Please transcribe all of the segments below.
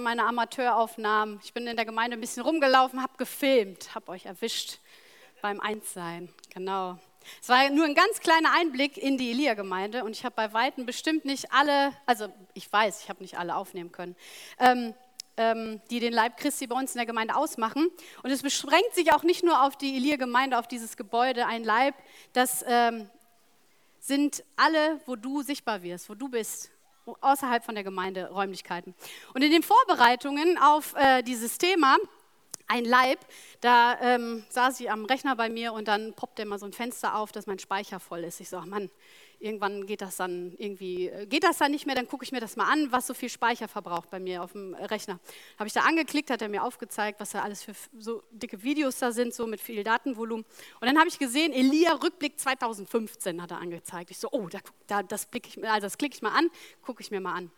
Waren meine Amateuraufnahmen. Ich bin in der Gemeinde ein bisschen rumgelaufen, habe gefilmt, habe euch erwischt beim Einssein. Genau. Es war nur ein ganz kleiner Einblick in die Elia-Gemeinde und ich habe bei Weitem bestimmt nicht alle, also ich weiß, ich habe nicht alle aufnehmen können, ähm, ähm, die den Leib Christi bei uns in der Gemeinde ausmachen. Und es beschränkt sich auch nicht nur auf die Elia-Gemeinde, auf dieses Gebäude, ein Leib, das ähm, sind alle, wo du sichtbar wirst, wo du bist, außerhalb von der Gemeinderäumlichkeiten. Und in den Vorbereitungen auf äh, dieses Thema, ein Leib, da ähm, saß ich am Rechner bei mir und dann poppte immer so ein Fenster auf, dass mein Speicher voll ist. Ich so, ach Mann, irgendwann geht das dann irgendwie, äh, geht das dann nicht mehr, dann gucke ich mir das mal an, was so viel Speicher verbraucht bei mir auf dem Rechner. Habe ich da angeklickt, hat er mir aufgezeigt, was da alles für so dicke Videos da sind, so mit viel Datenvolumen. Und dann habe ich gesehen, Elia Rückblick 2015 hat er angezeigt. Ich so, oh, da, da, das, ich, also das klicke ich mal an, gucke ich mir mal an.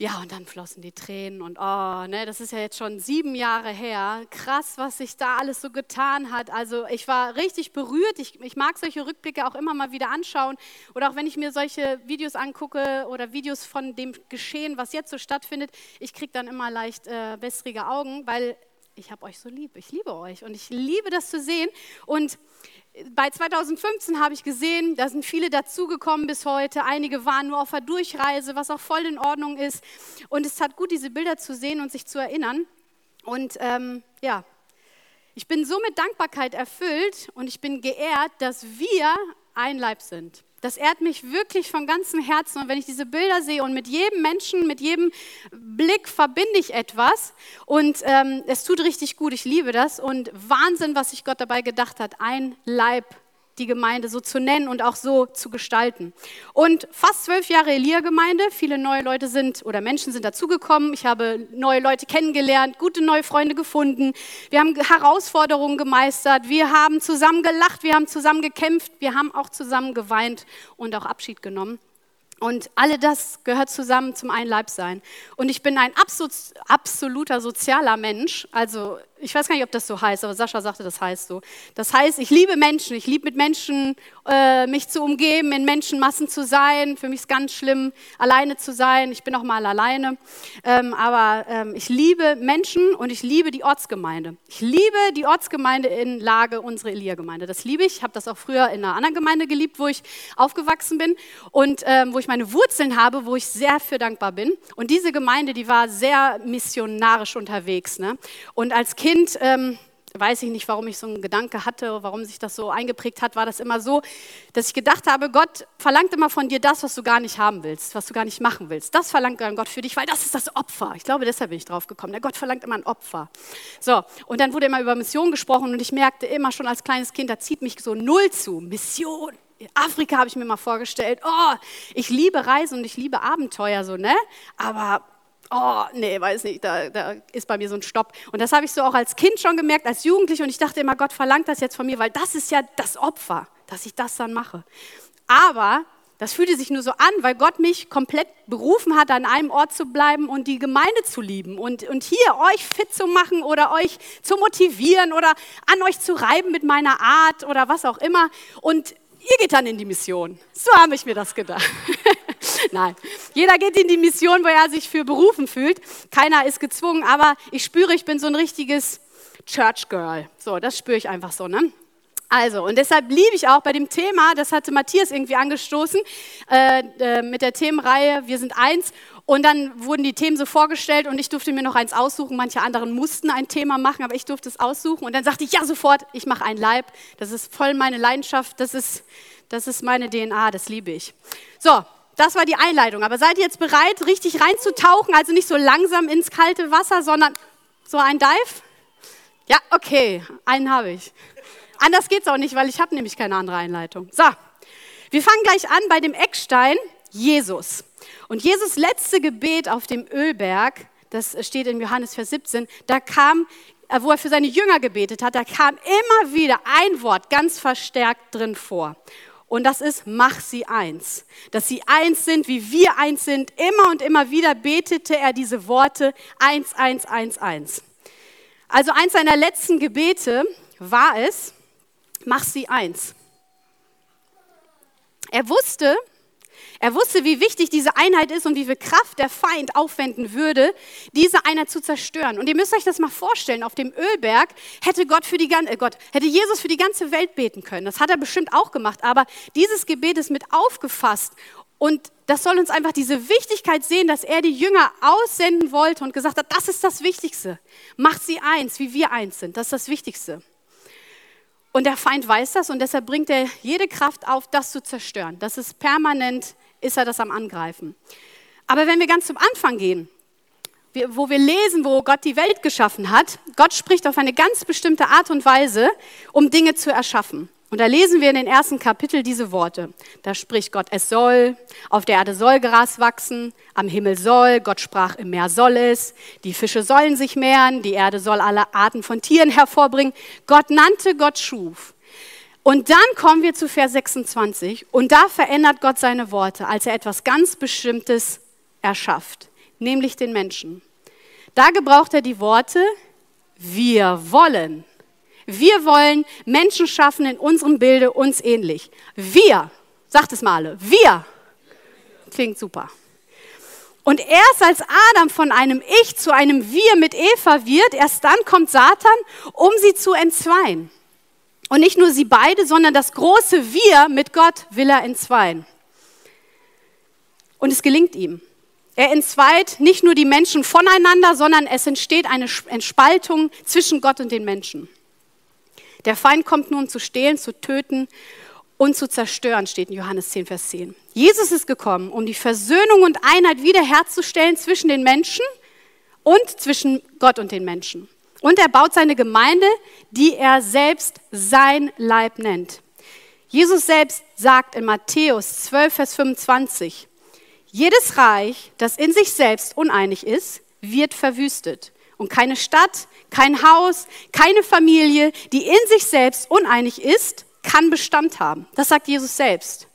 Ja, und dann flossen die Tränen und oh, ne, das ist ja jetzt schon sieben Jahre her. Krass, was sich da alles so getan hat. Also ich war richtig berührt. Ich, ich mag solche Rückblicke auch immer mal wieder anschauen. Oder auch wenn ich mir solche Videos angucke oder Videos von dem Geschehen, was jetzt so stattfindet, ich kriege dann immer leicht äh, wässrige Augen, weil ich habe euch so lieb. Ich liebe euch und ich liebe das zu sehen. Und bei 2015 habe ich gesehen, da sind viele dazugekommen bis heute. Einige waren nur auf der Durchreise, was auch voll in Ordnung ist. Und es tat gut, diese Bilder zu sehen und sich zu erinnern. Und ähm, ja, ich bin so mit Dankbarkeit erfüllt und ich bin geehrt, dass wir ein Leib sind. Das ehrt mich wirklich von ganzem Herzen. Und wenn ich diese Bilder sehe und mit jedem Menschen, mit jedem Blick verbinde ich etwas und ähm, es tut richtig gut. Ich liebe das und Wahnsinn, was sich Gott dabei gedacht hat, ein Leib die Gemeinde so zu nennen und auch so zu gestalten. Und fast zwölf Jahre Elia-Gemeinde, viele neue Leute sind oder Menschen sind dazugekommen. Ich habe neue Leute kennengelernt, gute neue Freunde gefunden. Wir haben Herausforderungen gemeistert, wir haben zusammen gelacht, wir haben zusammen gekämpft, wir haben auch zusammen geweint und auch Abschied genommen. Und alle das gehört zusammen zum einen Leib sein. Und ich bin ein absolut, absoluter sozialer Mensch. Also ich weiß gar nicht, ob das so heißt, aber Sascha sagte, das heißt so. Das heißt, ich liebe Menschen. Ich liebe mit Menschen äh, mich zu umgeben, in Menschenmassen zu sein. Für mich ist ganz schlimm, alleine zu sein. Ich bin auch mal alleine. Ähm, aber ähm, ich liebe Menschen und ich liebe die Ortsgemeinde. Ich liebe die Ortsgemeinde in Lage, unsere Elia-Gemeinde. Das liebe ich. Ich habe das auch früher in einer anderen Gemeinde geliebt, wo ich aufgewachsen bin und ähm, wo ich meine Wurzeln habe, wo ich sehr für dankbar bin. Und diese Gemeinde, die war sehr missionarisch unterwegs. Ne? Und als Kind, ähm, weiß ich nicht, warum ich so einen Gedanke hatte, warum sich das so eingeprägt hat, war das immer so, dass ich gedacht habe, Gott verlangt immer von dir das, was du gar nicht haben willst, was du gar nicht machen willst. Das verlangt dann Gott für dich, weil das ist das Opfer. Ich glaube, deshalb bin ich drauf gekommen. Der Gott verlangt immer ein Opfer. So, und dann wurde immer über Mission gesprochen und ich merkte immer schon als kleines Kind, da zieht mich so null zu. Mission. Afrika habe ich mir mal vorgestellt. Oh, ich liebe Reisen und ich liebe Abenteuer so, ne? Aber oh, nee, weiß nicht, da, da ist bei mir so ein Stopp. Und das habe ich so auch als Kind schon gemerkt, als Jugendliche. Und ich dachte immer, Gott verlangt das jetzt von mir, weil das ist ja das Opfer, dass ich das dann mache. Aber das fühlte sich nur so an, weil Gott mich komplett berufen hat, an einem Ort zu bleiben und die Gemeinde zu lieben und, und hier euch fit zu machen oder euch zu motivieren oder an euch zu reiben mit meiner Art oder was auch immer. Und ihr geht dann in die Mission. So habe ich mir das gedacht. Nein, jeder geht in die Mission, wo er sich für berufen fühlt. Keiner ist gezwungen, aber ich spüre, ich bin so ein richtiges Church Girl. So, das spüre ich einfach so, ne? Also, und deshalb liebe ich auch bei dem Thema, das hatte Matthias irgendwie angestoßen, äh, äh, mit der Themenreihe Wir sind eins. Und dann wurden die Themen so vorgestellt und ich durfte mir noch eins aussuchen. Manche anderen mussten ein Thema machen, aber ich durfte es aussuchen. Und dann sagte ich, ja, sofort, ich mache ein Leib. Das ist voll meine Leidenschaft, das ist, das ist meine DNA, das liebe ich. So, das war die Einleitung. Aber seid ihr jetzt bereit, richtig reinzutauchen? Also nicht so langsam ins kalte Wasser, sondern so ein Dive? Ja, okay, einen habe ich. Anders geht's auch nicht, weil ich habe nämlich keine andere Einleitung. So, wir fangen gleich an bei dem Eckstein Jesus. Und Jesus letzte Gebet auf dem Ölberg, das steht in Johannes Vers 17, da kam, äh, wo er für seine Jünger gebetet hat, da kam immer wieder ein Wort ganz verstärkt drin vor. Und das ist, mach sie eins. Dass sie eins sind, wie wir eins sind. Immer und immer wieder betete er diese Worte eins, eins, eins, eins. Also eins seiner letzten Gebete war es, mach sie eins. Er wusste, er wusste, wie wichtig diese Einheit ist und wie viel Kraft der Feind aufwenden würde, diese Einheit zu zerstören. Und ihr müsst euch das mal vorstellen, auf dem Ölberg hätte Gott für die äh Gott, hätte Jesus für die ganze Welt beten können. Das hat er bestimmt auch gemacht, aber dieses Gebet ist mit aufgefasst und das soll uns einfach diese Wichtigkeit sehen, dass er die Jünger aussenden wollte und gesagt hat, das ist das Wichtigste. Macht sie eins, wie wir eins sind. Das ist das Wichtigste. Und der Feind weiß das und deshalb bringt er jede Kraft auf, das zu zerstören. Das ist permanent ist er das am Angreifen. Aber wenn wir ganz zum Anfang gehen, wo wir lesen, wo Gott die Welt geschaffen hat, Gott spricht auf eine ganz bestimmte Art und Weise, um Dinge zu erschaffen. Und da lesen wir in den ersten Kapitel diese Worte. Da spricht Gott, es soll, auf der Erde soll Gras wachsen, am Himmel soll, Gott sprach, im Meer soll es, die Fische sollen sich mehren, die Erde soll alle Arten von Tieren hervorbringen. Gott nannte, Gott schuf. Und dann kommen wir zu Vers 26 und da verändert Gott seine Worte, als er etwas ganz Bestimmtes erschafft, nämlich den Menschen. Da gebraucht er die Worte, wir wollen. Wir wollen Menschen schaffen in unserem Bilde uns ähnlich. Wir, sagt es mal alle, wir. Klingt super. Und erst als Adam von einem Ich zu einem Wir mit Eva wird, erst dann kommt Satan, um sie zu entzweien. Und nicht nur sie beide, sondern das große Wir mit Gott will er entzweien. Und es gelingt ihm. Er entzweit nicht nur die Menschen voneinander, sondern es entsteht eine Entspaltung zwischen Gott und den Menschen. Der Feind kommt nur, um zu stehlen, zu töten und zu zerstören, steht in Johannes 10, Vers 10. Jesus ist gekommen, um die Versöhnung und Einheit wiederherzustellen zwischen den Menschen und zwischen Gott und den Menschen. Und er baut seine Gemeinde, die er selbst sein Leib nennt. Jesus selbst sagt in Matthäus 12, Vers 25, jedes Reich, das in sich selbst uneinig ist, wird verwüstet. Und keine Stadt, kein Haus, keine Familie, die in sich selbst uneinig ist, kann Bestand haben. Das sagt Jesus selbst.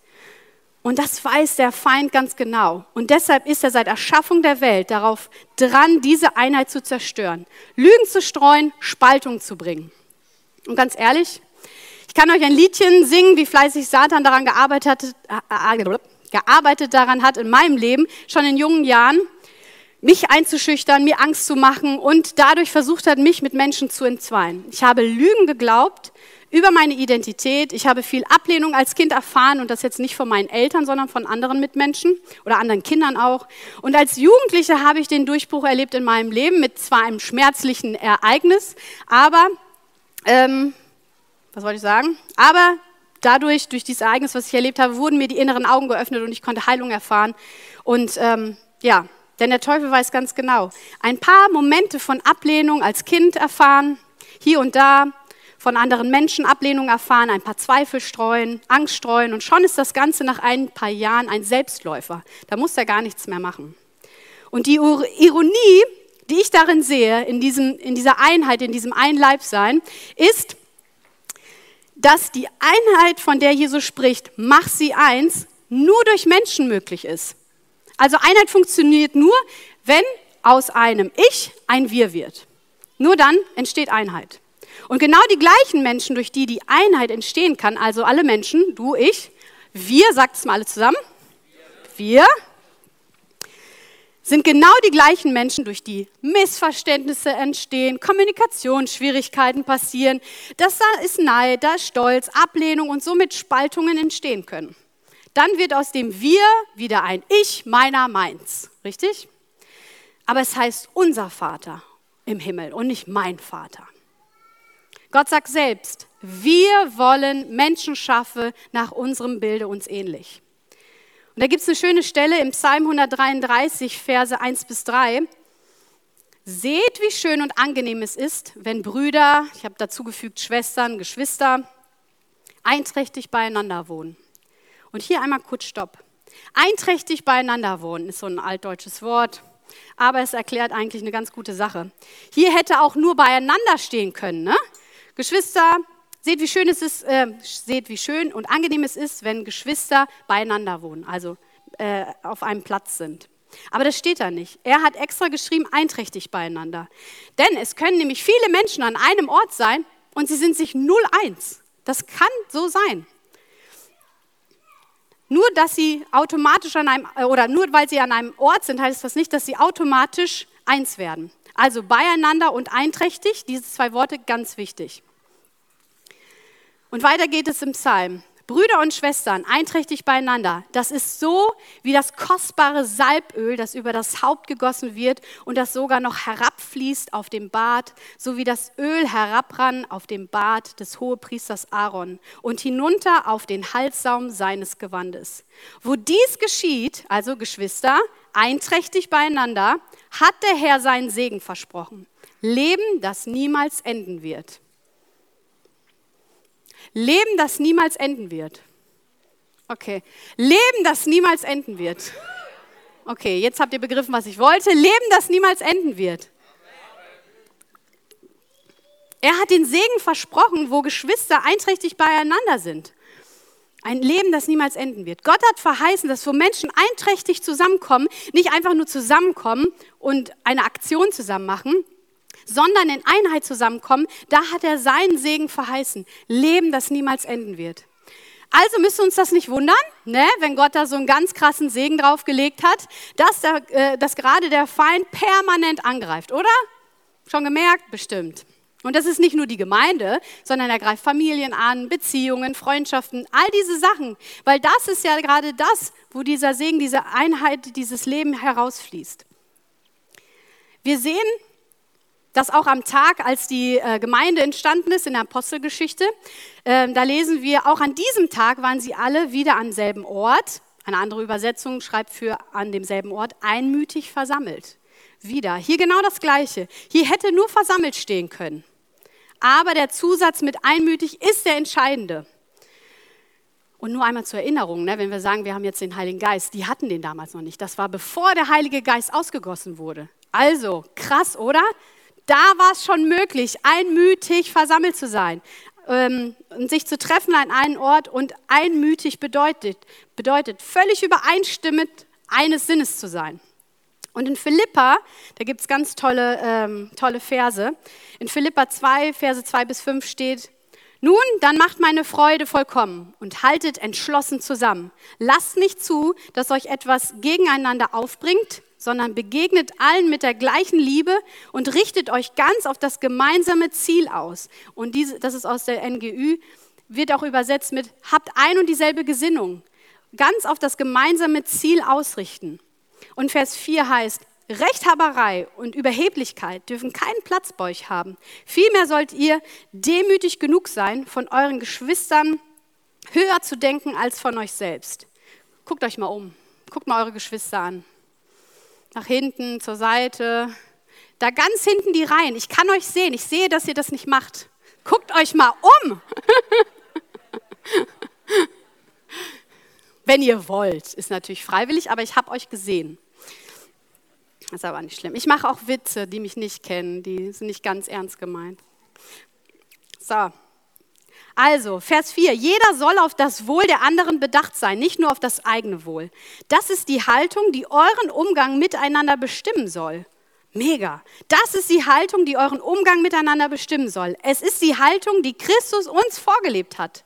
Und das weiß der Feind ganz genau. Und deshalb ist er seit Erschaffung der Welt darauf dran, diese Einheit zu zerstören, Lügen zu streuen, Spaltung zu bringen. Und ganz ehrlich, ich kann euch ein Liedchen singen, wie fleißig Satan daran gearbeitet, äh, äh, gearbeitet daran hat in meinem Leben, schon in jungen Jahren, mich einzuschüchtern, mir Angst zu machen und dadurch versucht hat, mich mit Menschen zu entzweien. Ich habe Lügen geglaubt, über meine Identität. Ich habe viel Ablehnung als Kind erfahren und das jetzt nicht von meinen Eltern, sondern von anderen Mitmenschen oder anderen Kindern auch. Und als Jugendliche habe ich den Durchbruch erlebt in meinem Leben mit zwar einem schmerzlichen Ereignis, aber, ähm, was wollte ich sagen? Aber dadurch, durch dieses Ereignis, was ich erlebt habe, wurden mir die inneren Augen geöffnet und ich konnte Heilung erfahren. Und ähm, ja, denn der Teufel weiß ganz genau. Ein paar Momente von Ablehnung als Kind erfahren, hier und da, von anderen Menschen Ablehnung erfahren, ein paar Zweifel streuen, Angst streuen und schon ist das Ganze nach ein paar Jahren ein Selbstläufer. Da muss er gar nichts mehr machen. Und die Ironie, die ich darin sehe, in, diesem, in dieser Einheit, in diesem Einleibsein, ist, dass die Einheit, von der Jesus spricht, mach sie eins, nur durch Menschen möglich ist. Also Einheit funktioniert nur, wenn aus einem Ich ein Wir wird. Nur dann entsteht Einheit. Und genau die gleichen Menschen, durch die die Einheit entstehen kann, also alle Menschen, du, ich, wir, sagt es mal alle zusammen, wir, sind genau die gleichen Menschen, durch die Missverständnisse entstehen, Kommunikationsschwierigkeiten passieren, dass da ist Neid, da ist Stolz, Ablehnung und somit Spaltungen entstehen können. Dann wird aus dem Wir wieder ein Ich, meiner, meins. Richtig? Aber es heißt unser Vater im Himmel und nicht mein Vater. Gott sagt selbst, wir wollen Menschen schaffen nach unserem Bilde uns ähnlich. Und da gibt es eine schöne Stelle im Psalm 133, Verse 1 bis 3. Seht, wie schön und angenehm es ist, wenn Brüder, ich habe dazu gefügt Schwestern, Geschwister, einträchtig beieinander wohnen. Und hier einmal kurz Stopp. Einträchtig beieinander wohnen ist so ein altdeutsches Wort, aber es erklärt eigentlich eine ganz gute Sache. Hier hätte auch nur beieinander stehen können. Ne? Geschwister, seht wie schön es ist, äh, seht wie schön und angenehm es ist, wenn Geschwister beieinander wohnen, also äh, auf einem Platz sind. Aber das steht da nicht. Er hat extra geschrieben, einträchtig beieinander. Denn es können nämlich viele Menschen an einem Ort sein und sie sind sich null eins. Das kann so sein. Nur, dass sie automatisch an einem, äh, oder nur weil sie an einem Ort sind, heißt das nicht, dass sie automatisch eins werden. Also beieinander und einträchtig, diese zwei Worte ganz wichtig. Und weiter geht es im Psalm. Brüder und Schwestern, einträchtig beieinander. Das ist so wie das kostbare Salböl, das über das Haupt gegossen wird und das sogar noch herabfließt auf dem Bart, so wie das Öl herabrann auf dem Bart des Hohepriesters Aaron und hinunter auf den Halssaum seines Gewandes. Wo dies geschieht, also Geschwister, einträchtig beieinander, hat der Herr seinen Segen versprochen. Leben, das niemals enden wird. Leben, das niemals enden wird. Okay. Leben, das niemals enden wird. Okay, jetzt habt ihr begriffen, was ich wollte. Leben, das niemals enden wird. Er hat den Segen versprochen, wo Geschwister einträchtig beieinander sind. Ein Leben, das niemals enden wird. Gott hat verheißen, dass wo Menschen einträchtig zusammenkommen, nicht einfach nur zusammenkommen und eine Aktion zusammen machen, sondern in Einheit zusammenkommen, da hat er seinen Segen verheißen. Leben, das niemals enden wird. Also müsste uns das nicht wundern, ne, wenn Gott da so einen ganz krassen Segen draufgelegt hat, dass, der, äh, dass gerade der Feind permanent angreift, oder? Schon gemerkt? Bestimmt. Und das ist nicht nur die Gemeinde, sondern er greift Familien an, Beziehungen, Freundschaften, all diese Sachen. Weil das ist ja gerade das, wo dieser Segen, diese Einheit, dieses Leben herausfließt. Wir sehen, dass auch am Tag, als die äh, Gemeinde entstanden ist in der Apostelgeschichte, äh, da lesen wir, auch an diesem Tag waren sie alle wieder am selben Ort. Eine andere Übersetzung schreibt für an demselben Ort einmütig versammelt. Wieder. Hier genau das Gleiche. Hier hätte nur versammelt stehen können. Aber der Zusatz mit einmütig ist der entscheidende. Und nur einmal zur Erinnerung, ne, wenn wir sagen, wir haben jetzt den Heiligen Geist, die hatten den damals noch nicht. Das war bevor der Heilige Geist ausgegossen wurde. Also, krass, oder? Da war es schon möglich, einmütig versammelt zu sein ähm, und sich zu treffen an einem Ort. Und einmütig bedeutet, bedeutet völlig übereinstimmend eines Sinnes zu sein. Und in Philippa, da gibt es ganz tolle, ähm, tolle Verse. In Philippa 2, Verse 2 bis 5 steht, nun, dann macht meine Freude vollkommen und haltet entschlossen zusammen. Lasst nicht zu, dass euch etwas gegeneinander aufbringt, sondern begegnet allen mit der gleichen Liebe und richtet euch ganz auf das gemeinsame Ziel aus. Und diese, das ist aus der NGÜ, wird auch übersetzt mit, habt ein und dieselbe Gesinnung, ganz auf das gemeinsame Ziel ausrichten. Und Vers 4 heißt, Rechthaberei und Überheblichkeit dürfen keinen Platz bei euch haben. Vielmehr sollt ihr demütig genug sein, von euren Geschwistern höher zu denken als von euch selbst. Guckt euch mal um. Guckt mal eure Geschwister an nach hinten, zur Seite. Da ganz hinten die Reihen. Ich kann euch sehen. Ich sehe, dass ihr das nicht macht. Guckt euch mal um. Wenn ihr wollt, ist natürlich freiwillig, aber ich habe euch gesehen. Das ist aber nicht schlimm. Ich mache auch Witze, die mich nicht kennen, die sind nicht ganz ernst gemeint. So, also, Vers 4, jeder soll auf das Wohl der anderen bedacht sein, nicht nur auf das eigene Wohl. Das ist die Haltung, die euren Umgang miteinander bestimmen soll. Mega. Das ist die Haltung, die euren Umgang miteinander bestimmen soll. Es ist die Haltung, die Christus uns vorgelebt hat.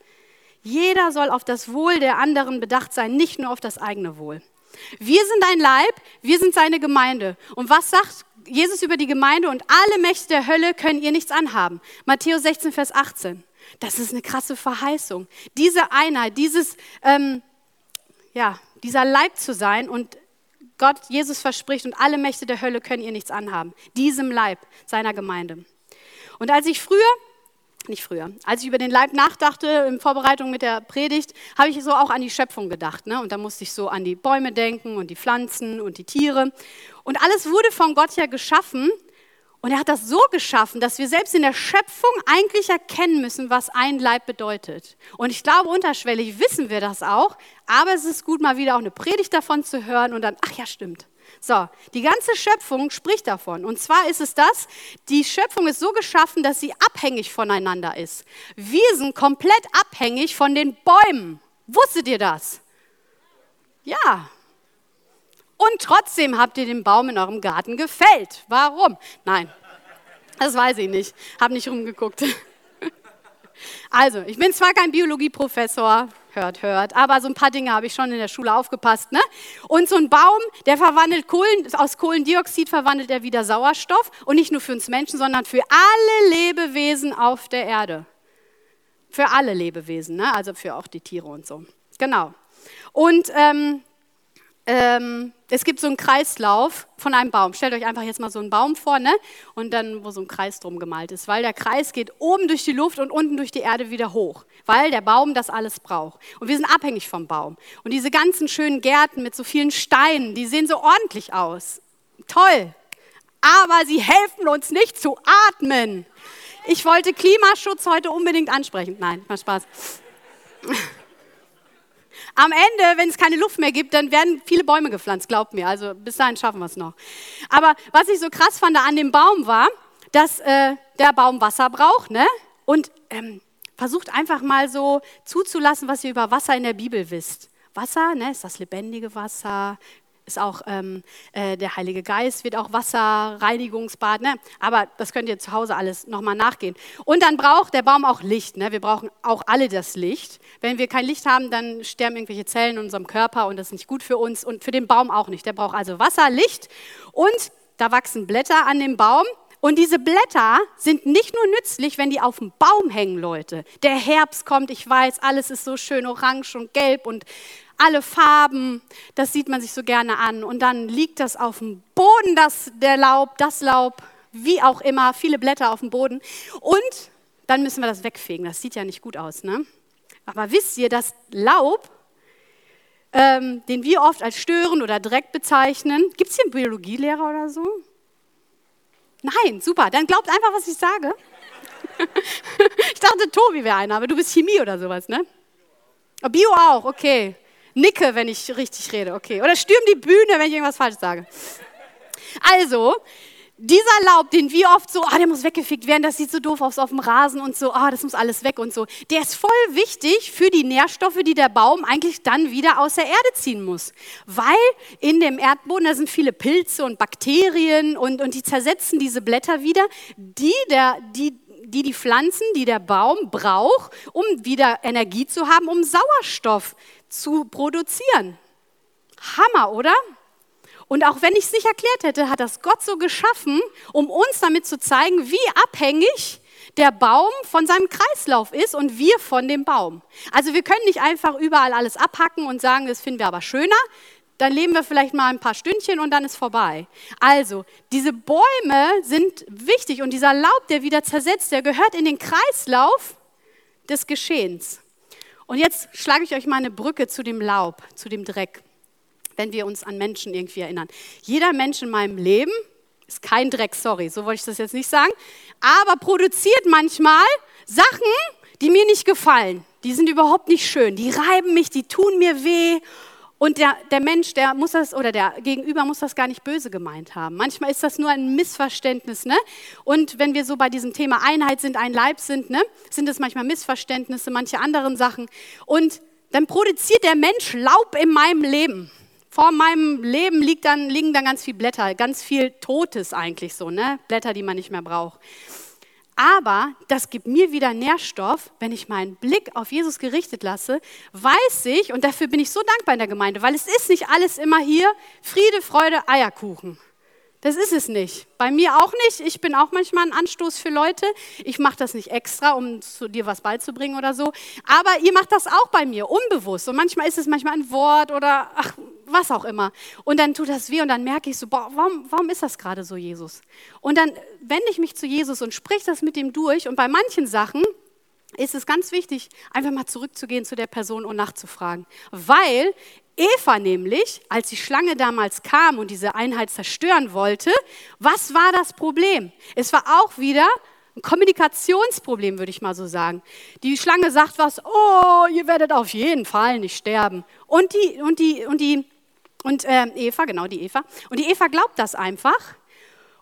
Jeder soll auf das Wohl der anderen bedacht sein, nicht nur auf das eigene Wohl. Wir sind ein Leib, wir sind seine Gemeinde. Und was sagt Jesus über die Gemeinde? Und alle Mächte der Hölle können ihr nichts anhaben. Matthäus 16, Vers 18. Das ist eine krasse Verheißung. Diese Einheit, dieses, ähm, ja, dieser Leib zu sein und Gott, Jesus verspricht und alle Mächte der Hölle können ihr nichts anhaben. Diesem Leib seiner Gemeinde. Und als ich früher, nicht früher, als ich über den Leib nachdachte in Vorbereitung mit der Predigt, habe ich so auch an die Schöpfung gedacht. Ne? Und da musste ich so an die Bäume denken und die Pflanzen und die Tiere. Und alles wurde von Gott ja geschaffen Und er hat das so geschaffen, dass wir selbst in der Schöpfung eigentlich erkennen müssen, was ein Leib bedeutet. Und ich glaube, unterschwellig wissen wir das auch, aber es ist gut, mal wieder auch eine Predigt davon zu hören und dann, ach ja, stimmt. So, die ganze Schöpfung spricht davon. Und zwar ist es das, die Schöpfung ist so geschaffen, dass sie abhängig voneinander ist. Wir sind komplett abhängig von den Bäumen. Wusstet ihr das? Ja, und trotzdem habt ihr den Baum in eurem Garten gefällt. Warum? Nein, das weiß ich nicht. Hab nicht rumgeguckt. Also, ich bin zwar kein Biologieprofessor, hört, hört, aber so ein paar Dinge habe ich schon in der Schule aufgepasst. Ne? Und so ein Baum, der verwandelt Kohlen, aus Kohlendioxid verwandelt er wieder Sauerstoff und nicht nur für uns Menschen, sondern für alle Lebewesen auf der Erde. Für alle Lebewesen, ne? also für auch die Tiere und so. Genau. Und ähm, ähm, es gibt so einen Kreislauf von einem Baum. Stellt euch einfach jetzt mal so einen Baum vor, ne? Und dann, wo so ein Kreis drum gemalt ist, weil der Kreis geht oben durch die Luft und unten durch die Erde wieder hoch, weil der Baum das alles braucht. Und wir sind abhängig vom Baum. Und diese ganzen schönen Gärten mit so vielen Steinen, die sehen so ordentlich aus. Toll. Aber sie helfen uns nicht zu atmen. Ich wollte Klimaschutz heute unbedingt ansprechen. Nein, mal Spaß. Am Ende, wenn es keine Luft mehr gibt, dann werden viele Bäume gepflanzt, glaubt mir. Also bis dahin schaffen wir es noch. Aber was ich so krass fand an dem Baum war, dass äh, der Baum Wasser braucht, ne? Und ähm, versucht einfach mal so zuzulassen, was ihr über Wasser in der Bibel wisst. Wasser, ne, ist das lebendige Wasser, ist auch ähm, äh, der Heilige Geist, wird auch Wasserreinigungsbad, ne? aber das könnt ihr zu Hause alles nochmal nachgehen. Und dann braucht der Baum auch Licht, ne? wir brauchen auch alle das Licht. Wenn wir kein Licht haben, dann sterben irgendwelche Zellen in unserem Körper und das ist nicht gut für uns und für den Baum auch nicht. Der braucht also Wasser, Licht und da wachsen Blätter an dem Baum und diese Blätter sind nicht nur nützlich, wenn die auf dem Baum hängen, Leute. Der Herbst kommt, ich weiß, alles ist so schön orange und gelb und alle Farben, das sieht man sich so gerne an. Und dann liegt das auf dem Boden, das, der Laub, das Laub, wie auch immer, viele Blätter auf dem Boden. Und dann müssen wir das wegfegen. Das sieht ja nicht gut aus. Ne? Aber wisst ihr, dass Laub, ähm, den wir oft als Stören oder Dreck bezeichnen, gibt es hier einen Biologielehrer oder so? Nein, super. Dann glaubt einfach, was ich sage. ich dachte, Tobi wäre einer, aber du bist Chemie oder sowas, ne? Bio auch, okay nicke, wenn ich richtig rede, okay. Oder stürm die Bühne, wenn ich irgendwas falsch sage. Also, dieser Laub, den wir oft so, ah, der muss weggefegt werden, das sieht so doof aus auf dem Rasen und so, ah, das muss alles weg und so, der ist voll wichtig für die Nährstoffe, die der Baum eigentlich dann wieder aus der Erde ziehen muss. Weil in dem Erdboden, da sind viele Pilze und Bakterien und, und die zersetzen diese Blätter wieder, die, der, die, die die Pflanzen, die der Baum braucht, um wieder Energie zu haben, um Sauerstoff zu produzieren. Hammer, oder? Und auch wenn ich es nicht erklärt hätte, hat das Gott so geschaffen, um uns damit zu zeigen, wie abhängig der Baum von seinem Kreislauf ist und wir von dem Baum. Also wir können nicht einfach überall alles abhacken und sagen, das finden wir aber schöner. Dann leben wir vielleicht mal ein paar Stündchen und dann ist vorbei. Also, diese Bäume sind wichtig und dieser Laub, der wieder zersetzt, der gehört in den Kreislauf des Geschehens. Und jetzt schlage ich euch mal eine Brücke zu dem Laub, zu dem Dreck, wenn wir uns an Menschen irgendwie erinnern. Jeder Mensch in meinem Leben ist kein Dreck, sorry, so wollte ich das jetzt nicht sagen, aber produziert manchmal Sachen, die mir nicht gefallen. Die sind überhaupt nicht schön, die reiben mich, die tun mir weh und der, der Mensch, der muss das, oder der Gegenüber muss das gar nicht böse gemeint haben. Manchmal ist das nur ein Missverständnis. Ne? Und wenn wir so bei diesem Thema Einheit sind, ein Leib sind, ne? sind es manchmal Missverständnisse, manche anderen Sachen. Und dann produziert der Mensch Laub in meinem Leben. Vor meinem Leben liegt dann, liegen dann ganz viele Blätter, ganz viel Totes eigentlich so, ne? Blätter, die man nicht mehr braucht. Aber das gibt mir wieder Nährstoff, wenn ich meinen Blick auf Jesus gerichtet lasse, weiß ich, und dafür bin ich so dankbar in der Gemeinde, weil es ist nicht alles immer hier Friede, Freude, Eierkuchen. Das ist es nicht. Bei mir auch nicht. Ich bin auch manchmal ein Anstoß für Leute. Ich mache das nicht extra, um zu dir was beizubringen oder so. Aber ihr macht das auch bei mir, unbewusst. Und manchmal ist es manchmal ein Wort oder ach, was auch immer. Und dann tut das weh und dann merke ich so, boah, warum, warum ist das gerade so, Jesus? Und dann wende ich mich zu Jesus und sprich das mit ihm durch. Und bei manchen Sachen ist es ganz wichtig, einfach mal zurückzugehen zu der Person und nachzufragen. Weil Eva nämlich, als die Schlange damals kam und diese Einheit zerstören wollte, was war das Problem? Es war auch wieder ein Kommunikationsproblem, würde ich mal so sagen. Die Schlange sagt was, oh, ihr werdet auf jeden Fall nicht sterben. Und die, und die, und die, und äh, Eva, genau die Eva. Und die Eva glaubt das einfach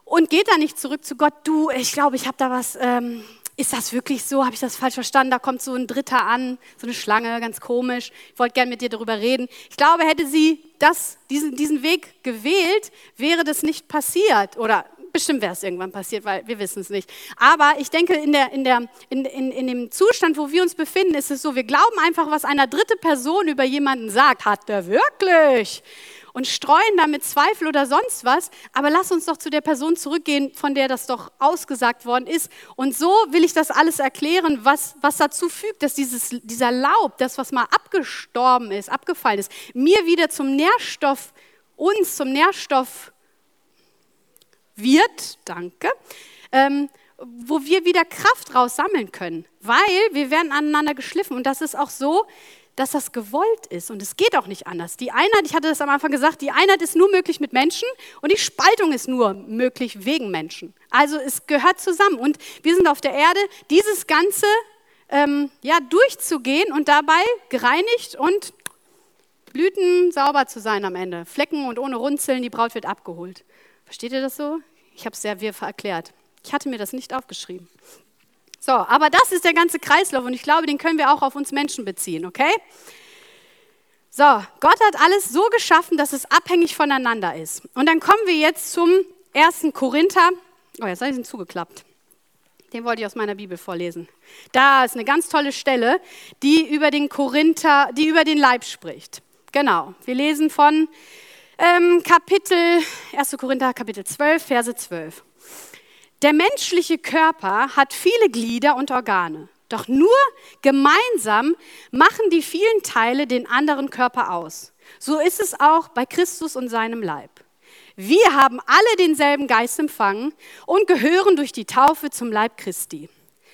und geht dann nicht zurück zu Gott. Du, ich glaube, ich habe da was. Ähm, ist das wirklich so? Habe ich das falsch verstanden? Da kommt so ein Dritter an, so eine Schlange, ganz komisch. Ich wollte gerne mit dir darüber reden. Ich glaube, hätte sie das, diesen, diesen Weg gewählt, wäre das nicht passiert. Oder Bestimmt wäre es irgendwann passiert, weil wir wissen es nicht. Aber ich denke, in, der, in, der, in, in, in dem Zustand, wo wir uns befinden, ist es so, wir glauben einfach, was eine dritte Person über jemanden sagt. Hat der wirklich? Und streuen damit Zweifel oder sonst was. Aber lass uns doch zu der Person zurückgehen, von der das doch ausgesagt worden ist. Und so will ich das alles erklären, was, was dazu fügt, dass dieses, dieser Laub, das, was mal abgestorben ist, abgefallen ist, mir wieder zum Nährstoff, uns zum Nährstoff wird, danke, ähm, wo wir wieder Kraft raus sammeln können, weil wir werden aneinander geschliffen und das ist auch so, dass das gewollt ist und es geht auch nicht anders. Die Einheit, ich hatte das am Anfang gesagt, die Einheit ist nur möglich mit Menschen und die Spaltung ist nur möglich wegen Menschen. Also es gehört zusammen und wir sind auf der Erde, dieses Ganze ähm, ja, durchzugehen und dabei gereinigt und Blüten sauber zu sein am Ende. Flecken und ohne Runzeln, die Braut wird abgeholt. Versteht ihr das so? Ich habe es sehr wirr erklärt. Ich hatte mir das nicht aufgeschrieben. So, aber das ist der ganze Kreislauf und ich glaube, den können wir auch auf uns Menschen beziehen, okay? So, Gott hat alles so geschaffen, dass es abhängig voneinander ist. Und dann kommen wir jetzt zum ersten Korinther. Oh, jetzt habe ich ihn zugeklappt. Den wollte ich aus meiner Bibel vorlesen. Da ist eine ganz tolle Stelle, die über den Korinther, die über den Leib spricht. Genau. Wir lesen von ähm, Kapitel, 1. Korinther, Kapitel 12, Verse 12. Der menschliche Körper hat viele Glieder und Organe, doch nur gemeinsam machen die vielen Teile den anderen Körper aus. So ist es auch bei Christus und seinem Leib. Wir haben alle denselben Geist empfangen und gehören durch die Taufe zum Leib Christi.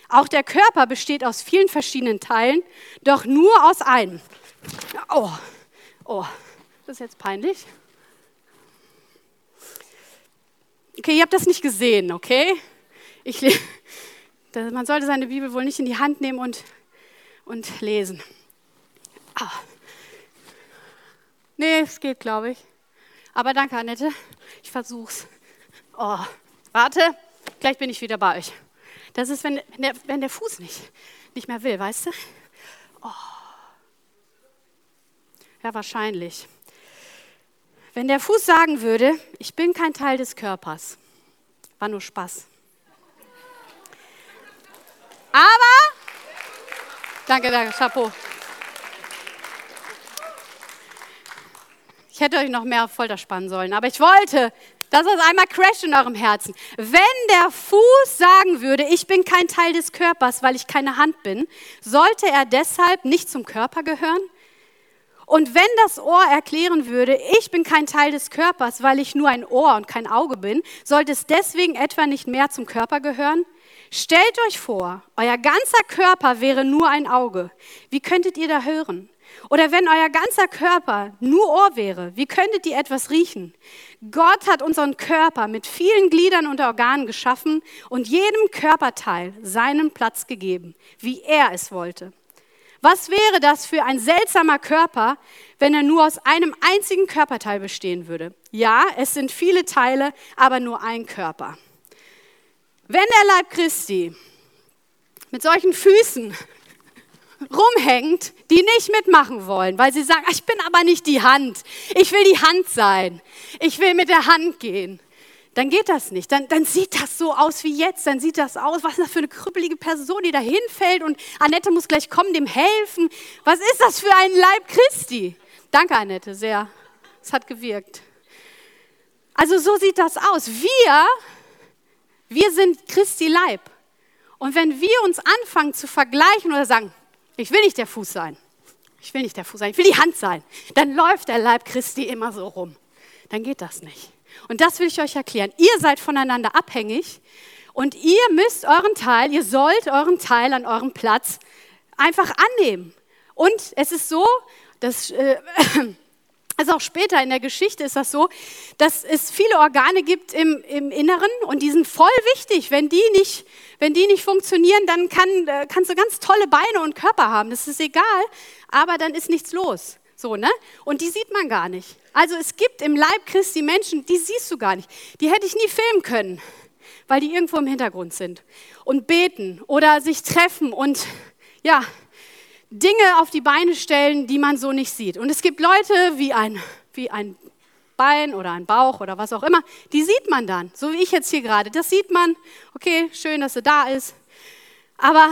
Auch der Körper besteht aus vielen verschiedenen Teilen, doch nur aus einem. Oh, oh, das ist jetzt peinlich. Okay, ihr habt das nicht gesehen, okay? Ich, man sollte seine Bibel wohl nicht in die Hand nehmen und, und lesen. Ah. Nee, es geht, glaube ich. Aber danke, Annette. Ich versuch's. Oh, warte, gleich bin ich wieder bei euch. Das ist, wenn, wenn, der, wenn der Fuß nicht, nicht mehr will, weißt du? Oh. Ja, wahrscheinlich. Wenn der Fuß sagen würde, ich bin kein Teil des Körpers, war nur Spaß. Aber, danke, danke, Chapeau. Ich hätte euch noch mehr auf Folter spannen sollen, aber ich wollte, dass es einmal crasht in eurem Herzen. Wenn der Fuß sagen würde, ich bin kein Teil des Körpers, weil ich keine Hand bin, sollte er deshalb nicht zum Körper gehören? Und wenn das Ohr erklären würde, ich bin kein Teil des Körpers, weil ich nur ein Ohr und kein Auge bin, sollte es deswegen etwa nicht mehr zum Körper gehören? Stellt euch vor, euer ganzer Körper wäre nur ein Auge. Wie könntet ihr da hören? Oder wenn euer ganzer Körper nur Ohr wäre, wie könntet ihr etwas riechen? Gott hat unseren Körper mit vielen Gliedern und Organen geschaffen und jedem Körperteil seinen Platz gegeben, wie er es wollte. Was wäre das für ein seltsamer Körper, wenn er nur aus einem einzigen Körperteil bestehen würde? Ja, es sind viele Teile, aber nur ein Körper. Wenn der Leib Christi mit solchen Füßen rumhängt, die nicht mitmachen wollen, weil sie sagen, ich bin aber nicht die Hand, ich will die Hand sein, ich will mit der Hand gehen, dann geht das nicht. Dann, dann sieht das so aus wie jetzt. Dann sieht das aus, was ist das für eine krüppelige Person, die da hinfällt und Annette muss gleich kommen, dem helfen. Was ist das für ein Leib Christi? Danke, Annette, sehr. Es hat gewirkt. Also so sieht das aus. Wir, wir sind Christi Leib. Und wenn wir uns anfangen zu vergleichen oder sagen, ich will nicht der Fuß sein, ich will nicht der Fuß sein, ich will die Hand sein, dann läuft der Leib Christi immer so rum. Dann geht das nicht. Und das will ich euch erklären. Ihr seid voneinander abhängig und ihr müsst euren Teil, ihr sollt euren Teil an eurem Platz einfach annehmen. Und es ist so, dass äh, Also auch später in der Geschichte ist das so, dass es viele Organe gibt im, im Inneren und die sind voll wichtig. Wenn die nicht, wenn die nicht funktionieren, dann kann, äh, kannst du ganz tolle Beine und Körper haben. Das ist egal, aber dann ist nichts los. So, ne? Und die sieht man gar nicht. Also es gibt im Leib Christi Menschen, die siehst du gar nicht. Die hätte ich nie filmen können, weil die irgendwo im Hintergrund sind und beten oder sich treffen und ja, Dinge auf die Beine stellen, die man so nicht sieht. Und es gibt Leute wie ein, wie ein Bein oder ein Bauch oder was auch immer, die sieht man dann, so wie ich jetzt hier gerade. Das sieht man, okay, schön, dass er da ist. Aber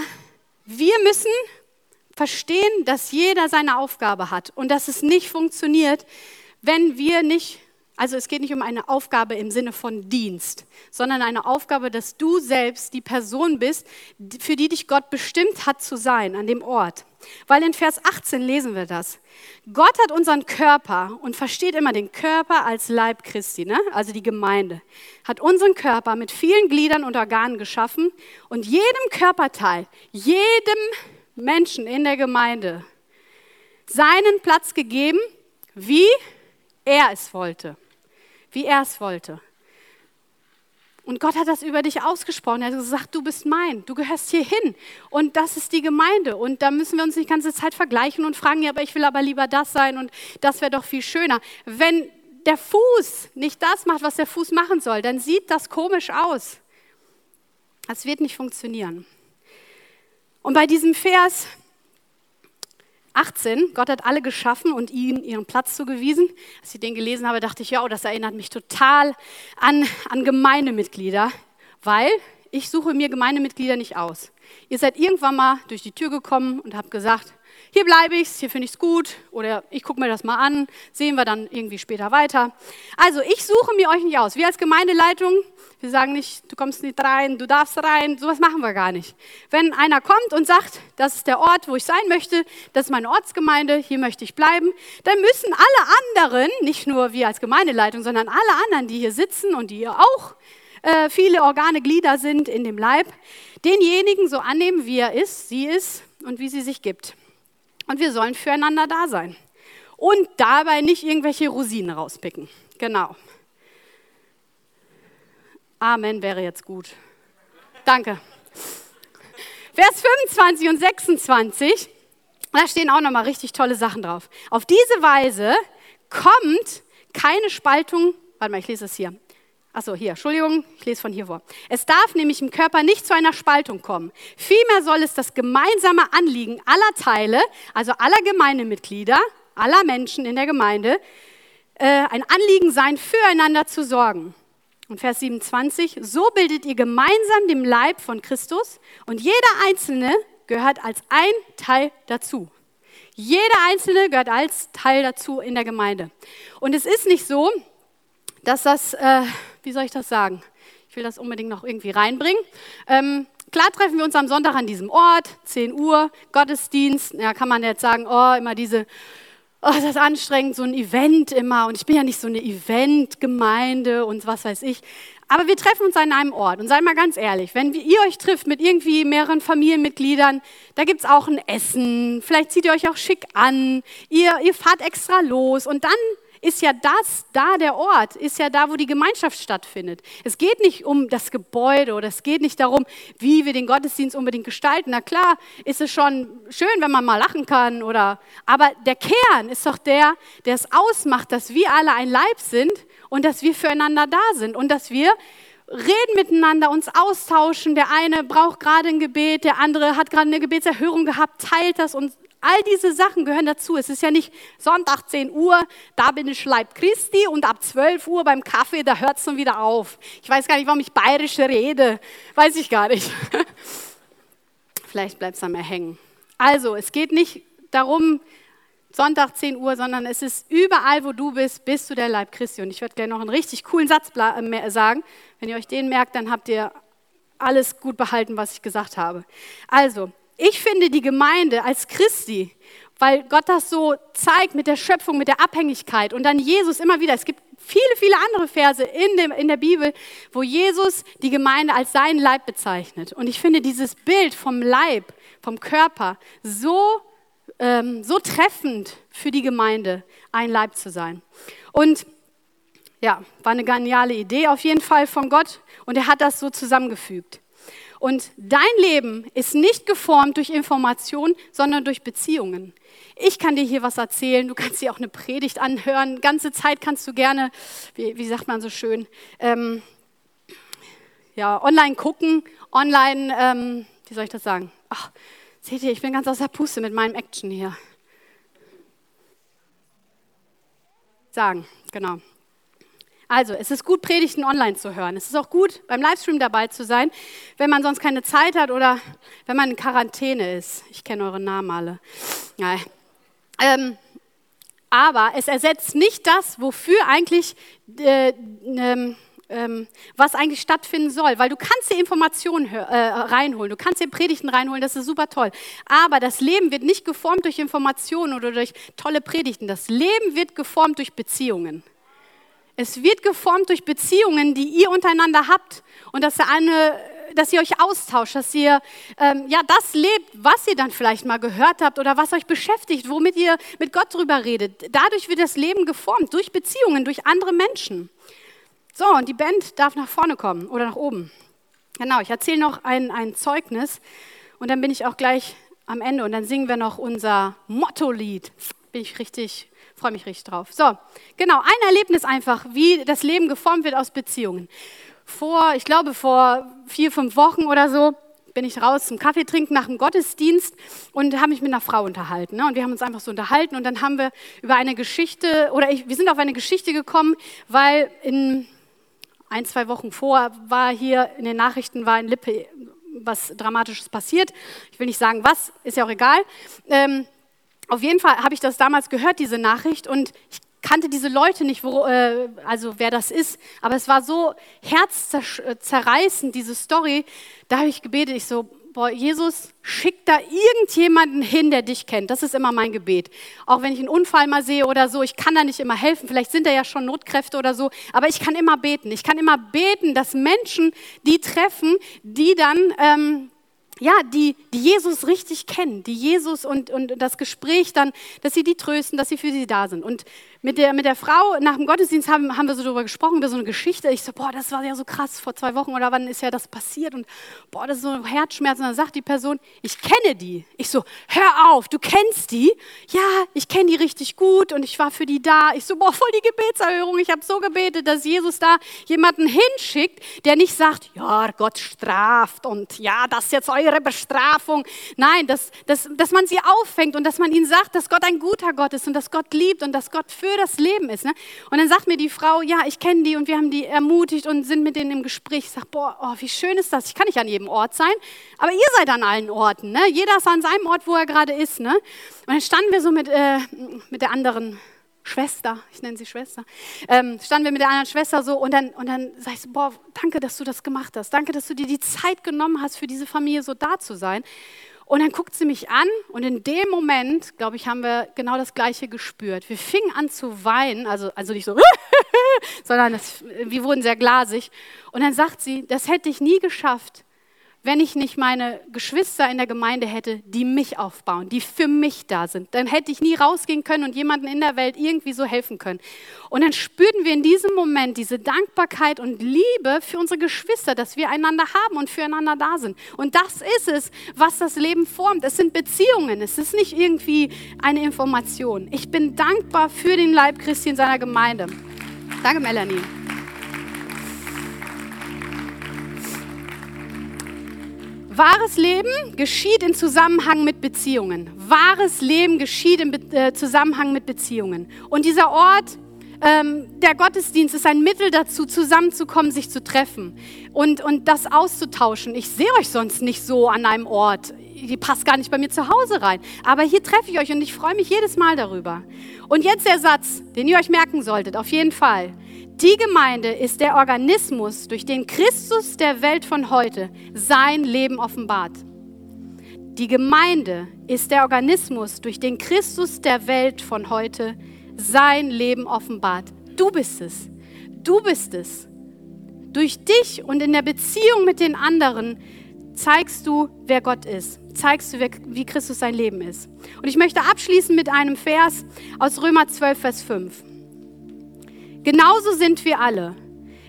wir müssen verstehen, dass jeder seine Aufgabe hat und dass es nicht funktioniert, wenn wir nicht also es geht nicht um eine Aufgabe im Sinne von Dienst, sondern eine Aufgabe, dass du selbst die Person bist, für die dich Gott bestimmt hat zu sein an dem Ort. Weil in Vers 18 lesen wir das. Gott hat unseren Körper und versteht immer den Körper als Leib Christi, ne? also die Gemeinde, hat unseren Körper mit vielen Gliedern und Organen geschaffen und jedem Körperteil, jedem Menschen in der Gemeinde seinen Platz gegeben, wie er es wollte wie er es wollte. Und Gott hat das über dich ausgesprochen. Er hat gesagt, du bist mein, du gehörst hier hin. Und das ist die Gemeinde. Und da müssen wir uns nicht die ganze Zeit vergleichen und fragen, ja, aber ich will aber lieber das sein und das wäre doch viel schöner. Wenn der Fuß nicht das macht, was der Fuß machen soll, dann sieht das komisch aus. Das wird nicht funktionieren. Und bei diesem Vers 18, Gott hat alle geschaffen und ihnen ihren Platz zugewiesen. Als ich den gelesen habe, dachte ich, ja, oh, das erinnert mich total an, an Gemeindemitglieder, weil ich suche mir Gemeindemitglieder nicht aus. Ihr seid irgendwann mal durch die Tür gekommen und habt gesagt, hier bleibe ich, hier finde ich es gut oder ich gucke mir das mal an, sehen wir dann irgendwie später weiter. Also ich suche mir euch nicht aus. Wir als Gemeindeleitung, wir sagen nicht, du kommst nicht rein, du darfst rein, sowas machen wir gar nicht. Wenn einer kommt und sagt, das ist der Ort, wo ich sein möchte, das ist meine Ortsgemeinde, hier möchte ich bleiben, dann müssen alle anderen, nicht nur wir als Gemeindeleitung, sondern alle anderen, die hier sitzen und die auch äh, viele Organe, Glieder sind in dem Leib, denjenigen so annehmen, wie er ist, sie ist und wie sie sich gibt. Und wir sollen füreinander da sein. Und dabei nicht irgendwelche Rosinen rauspicken. Genau. Amen wäre jetzt gut. Danke. Vers 25 und 26, da stehen auch nochmal richtig tolle Sachen drauf. Auf diese Weise kommt keine Spaltung, warte mal, ich lese es hier. Achso, hier, Entschuldigung, ich lese von hier vor. Es darf nämlich im Körper nicht zu einer Spaltung kommen. Vielmehr soll es das gemeinsame Anliegen aller Teile, also aller Gemeindemitglieder, aller Menschen in der Gemeinde, äh, ein Anliegen sein, füreinander zu sorgen. Und Vers 27, so bildet ihr gemeinsam den Leib von Christus und jeder Einzelne gehört als ein Teil dazu. Jeder Einzelne gehört als Teil dazu in der Gemeinde. Und es ist nicht so, dass das, äh, wie soll ich das sagen? Ich will das unbedingt noch irgendwie reinbringen. Ähm, klar treffen wir uns am Sonntag an diesem Ort, 10 Uhr, Gottesdienst. Ja, kann man jetzt sagen, oh, immer diese, oh, das ist anstrengend, so ein Event immer. Und ich bin ja nicht so eine Eventgemeinde und was weiß ich. Aber wir treffen uns an einem Ort. Und seid mal ganz ehrlich, wenn ihr euch trifft mit irgendwie mehreren Familienmitgliedern, da gibt es auch ein Essen. Vielleicht zieht ihr euch auch schick an. Ihr, ihr fahrt extra los. Und dann ist ja das da der Ort, ist ja da, wo die Gemeinschaft stattfindet. Es geht nicht um das Gebäude oder es geht nicht darum, wie wir den Gottesdienst unbedingt gestalten. Na klar, ist es schon schön, wenn man mal lachen kann oder, aber der Kern ist doch der, der es ausmacht, dass wir alle ein Leib sind und dass wir füreinander da sind und dass wir reden miteinander, uns austauschen. Der eine braucht gerade ein Gebet, der andere hat gerade eine Gebetserhörung gehabt, teilt das und All diese Sachen gehören dazu. Es ist ja nicht Sonntag 10 Uhr, da bin ich Leib Christi und ab 12 Uhr beim Kaffee, da hört es dann wieder auf. Ich weiß gar nicht, warum ich bayerisch rede. Weiß ich gar nicht. Vielleicht bleibt es dann mehr hängen. Also, es geht nicht darum, Sonntag 10 Uhr, sondern es ist überall, wo du bist, bist du der Leib Christi. Und ich werde gleich noch einen richtig coolen Satz äh, sagen. Wenn ihr euch den merkt, dann habt ihr alles gut behalten, was ich gesagt habe. Also, ich finde die Gemeinde als Christi, weil Gott das so zeigt mit der Schöpfung, mit der Abhängigkeit und dann Jesus immer wieder. Es gibt viele, viele andere Verse in, dem, in der Bibel, wo Jesus die Gemeinde als seinen Leib bezeichnet. Und ich finde dieses Bild vom Leib, vom Körper so ähm, so treffend für die Gemeinde, ein Leib zu sein. Und ja, war eine geniale Idee auf jeden Fall von Gott und er hat das so zusammengefügt. Und dein Leben ist nicht geformt durch Information, sondern durch Beziehungen. Ich kann dir hier was erzählen, du kannst dir auch eine Predigt anhören. Ganze Zeit kannst du gerne, wie, wie sagt man so schön, ähm, ja, online gucken, online, ähm, wie soll ich das sagen? Ach, seht ihr, ich bin ganz aus der Puste mit meinem Action hier. Sagen, genau. Also, es ist gut, Predigten online zu hören. Es ist auch gut, beim Livestream dabei zu sein, wenn man sonst keine Zeit hat oder wenn man in Quarantäne ist. Ich kenne eure Namen alle. Nein. Ähm, aber es ersetzt nicht das, wofür eigentlich, äh, ähm, ähm, was eigentlich stattfinden soll, weil du kannst dir Informationen äh, reinholen, du kannst dir Predigten reinholen, das ist super toll. Aber das Leben wird nicht geformt durch Informationen oder durch tolle Predigten. Das Leben wird geformt durch Beziehungen. Es wird geformt durch Beziehungen, die ihr untereinander habt und dass, eine, dass ihr euch austauscht, dass ihr ähm, ja das lebt, was ihr dann vielleicht mal gehört habt oder was euch beschäftigt, womit ihr mit Gott drüber redet. Dadurch wird das Leben geformt durch Beziehungen, durch andere Menschen. So, und die Band darf nach vorne kommen oder nach oben. Genau, ich erzähle noch ein, ein Zeugnis und dann bin ich auch gleich am Ende und dann singen wir noch unser Motto-Lied. Bin ich richtig freue mich richtig drauf. So, genau, ein Erlebnis einfach, wie das Leben geformt wird aus Beziehungen. Vor, ich glaube, vor vier, fünf Wochen oder so bin ich raus zum Kaffee trinken nach dem Gottesdienst und habe mich mit einer Frau unterhalten. Ne? Und wir haben uns einfach so unterhalten und dann haben wir über eine Geschichte, oder ich, wir sind auf eine Geschichte gekommen, weil in ein, zwei Wochen vor war hier in den Nachrichten, war in Lippe was Dramatisches passiert. Ich will nicht sagen was, ist ja auch egal. Ähm, auf jeden Fall habe ich das damals gehört, diese Nachricht, und ich kannte diese Leute nicht, wo, äh, also wer das ist, aber es war so herzzerreißend, diese Story. Da habe ich gebetet, ich so, boah, Jesus, schick da irgendjemanden hin, der dich kennt. Das ist immer mein Gebet. Auch wenn ich einen Unfall mal sehe oder so, ich kann da nicht immer helfen. Vielleicht sind da ja schon Notkräfte oder so, aber ich kann immer beten. Ich kann immer beten, dass Menschen die treffen, die dann ähm, ja, die, die Jesus richtig kennen, die Jesus und, und das Gespräch dann, dass sie die trösten, dass sie für sie da sind. Und mit der, mit der Frau nach dem Gottesdienst haben, haben wir so darüber gesprochen, über so eine Geschichte. Ich so, boah, das war ja so krass, vor zwei Wochen oder wann ist ja das passiert und boah, das ist so ein Herzschmerz. Und dann sagt die Person, ich kenne die. Ich so, hör auf, du kennst die? Ja, ich kenne die richtig gut und ich war für die da. Ich so, boah, voll die Gebetserhörung. Ich habe so gebetet, dass Jesus da jemanden hinschickt, der nicht sagt, ja, Gott straft und ja, das ist jetzt eure Bestrafung. Nein, dass, dass, dass man sie auffängt und dass man ihnen sagt, dass Gott ein guter Gott ist und dass Gott liebt und dass Gott für für das Leben ist. Ne? Und dann sagt mir die Frau, ja, ich kenne die und wir haben die ermutigt und sind mit denen im Gespräch. Ich sage, boah, oh, wie schön ist das. Ich kann nicht an jedem Ort sein, aber ihr seid an allen Orten. Ne? Jeder ist an seinem Ort, wo er gerade ist. Ne? Und dann standen wir so mit, äh, mit der anderen Schwester, ich nenne sie Schwester, ähm, standen wir mit der anderen Schwester so und dann, und dann sag ich so, boah, danke, dass du das gemacht hast. Danke, dass du dir die Zeit genommen hast, für diese Familie so da zu sein. Und dann guckt sie mich an und in dem Moment, glaube ich, haben wir genau das Gleiche gespürt. Wir fingen an zu weinen, also, also nicht so, sondern das, wir wurden sehr glasig. Und dann sagt sie, das hätte ich nie geschafft, wenn ich nicht meine Geschwister in der Gemeinde hätte, die mich aufbauen, die für mich da sind. Dann hätte ich nie rausgehen können und jemandem in der Welt irgendwie so helfen können. Und dann spürten wir in diesem Moment diese Dankbarkeit und Liebe für unsere Geschwister, dass wir einander haben und füreinander da sind. Und das ist es, was das Leben formt. Es sind Beziehungen, es ist nicht irgendwie eine Information. Ich bin dankbar für den Leib Christi in seiner Gemeinde. Danke, Melanie. Wahres Leben geschieht in Zusammenhang mit Beziehungen. Wahres Leben geschieht im äh, Zusammenhang mit Beziehungen. Und dieser Ort, ähm, der Gottesdienst ist ein Mittel dazu, zusammenzukommen, sich zu treffen und, und das auszutauschen. Ich sehe euch sonst nicht so an einem Ort. Die passt gar nicht bei mir zu Hause rein. Aber hier treffe ich euch und ich freue mich jedes Mal darüber. Und jetzt der Satz, den ihr euch merken solltet, auf jeden Fall. Die Gemeinde ist der Organismus, durch den Christus der Welt von heute sein Leben offenbart. Die Gemeinde ist der Organismus, durch den Christus der Welt von heute sein Leben offenbart. Du bist es. Du bist es. Durch dich und in der Beziehung mit den anderen zeigst du, wer Gott ist. Zeigst du, wie Christus sein Leben ist. Und ich möchte abschließen mit einem Vers aus Römer 12, Vers 5. Genauso sind wir alle,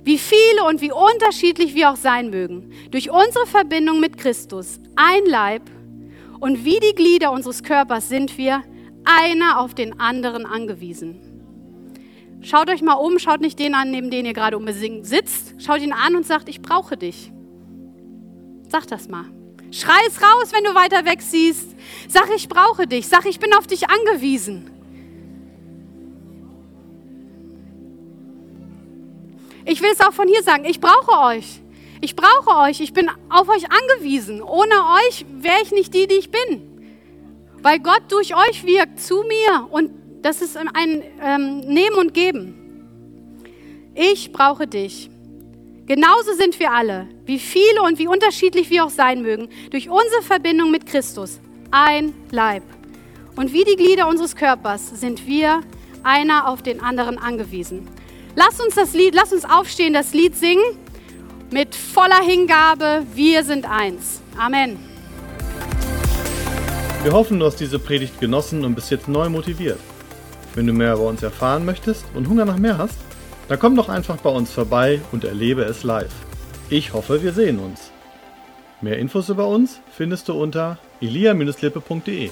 wie viele und wie unterschiedlich wir auch sein mögen, durch unsere Verbindung mit Christus ein Leib und wie die Glieder unseres Körpers sind wir einer auf den anderen angewiesen. Schaut euch mal um, schaut nicht den an, neben dem ihr gerade unbedingt sitzt. Schaut ihn an und sagt, ich brauche dich. Sag das mal. Schrei es raus, wenn du weiter weg siehst. Sag, ich brauche dich. Sag, ich bin auf dich angewiesen. Ich will es auch von hier sagen, ich brauche euch. Ich brauche euch. Ich bin auf euch angewiesen. Ohne euch wäre ich nicht die, die ich bin. Weil Gott durch euch wirkt zu mir und das ist ein ähm, Nehmen und Geben. Ich brauche dich. Genauso sind wir alle, wie viele und wie unterschiedlich wir auch sein mögen, durch unsere Verbindung mit Christus ein Leib. Und wie die Glieder unseres Körpers sind wir einer auf den anderen angewiesen. Lass uns das Lied, lass uns aufstehen, das Lied singen mit voller Hingabe. Wir sind eins. Amen. Wir hoffen, du hast diese Predigt genossen und bist jetzt neu motiviert. Wenn du mehr über uns erfahren möchtest und Hunger nach mehr hast, dann komm doch einfach bei uns vorbei und erlebe es live. Ich hoffe, wir sehen uns. Mehr Infos über uns findest du unter elia-lippe.de.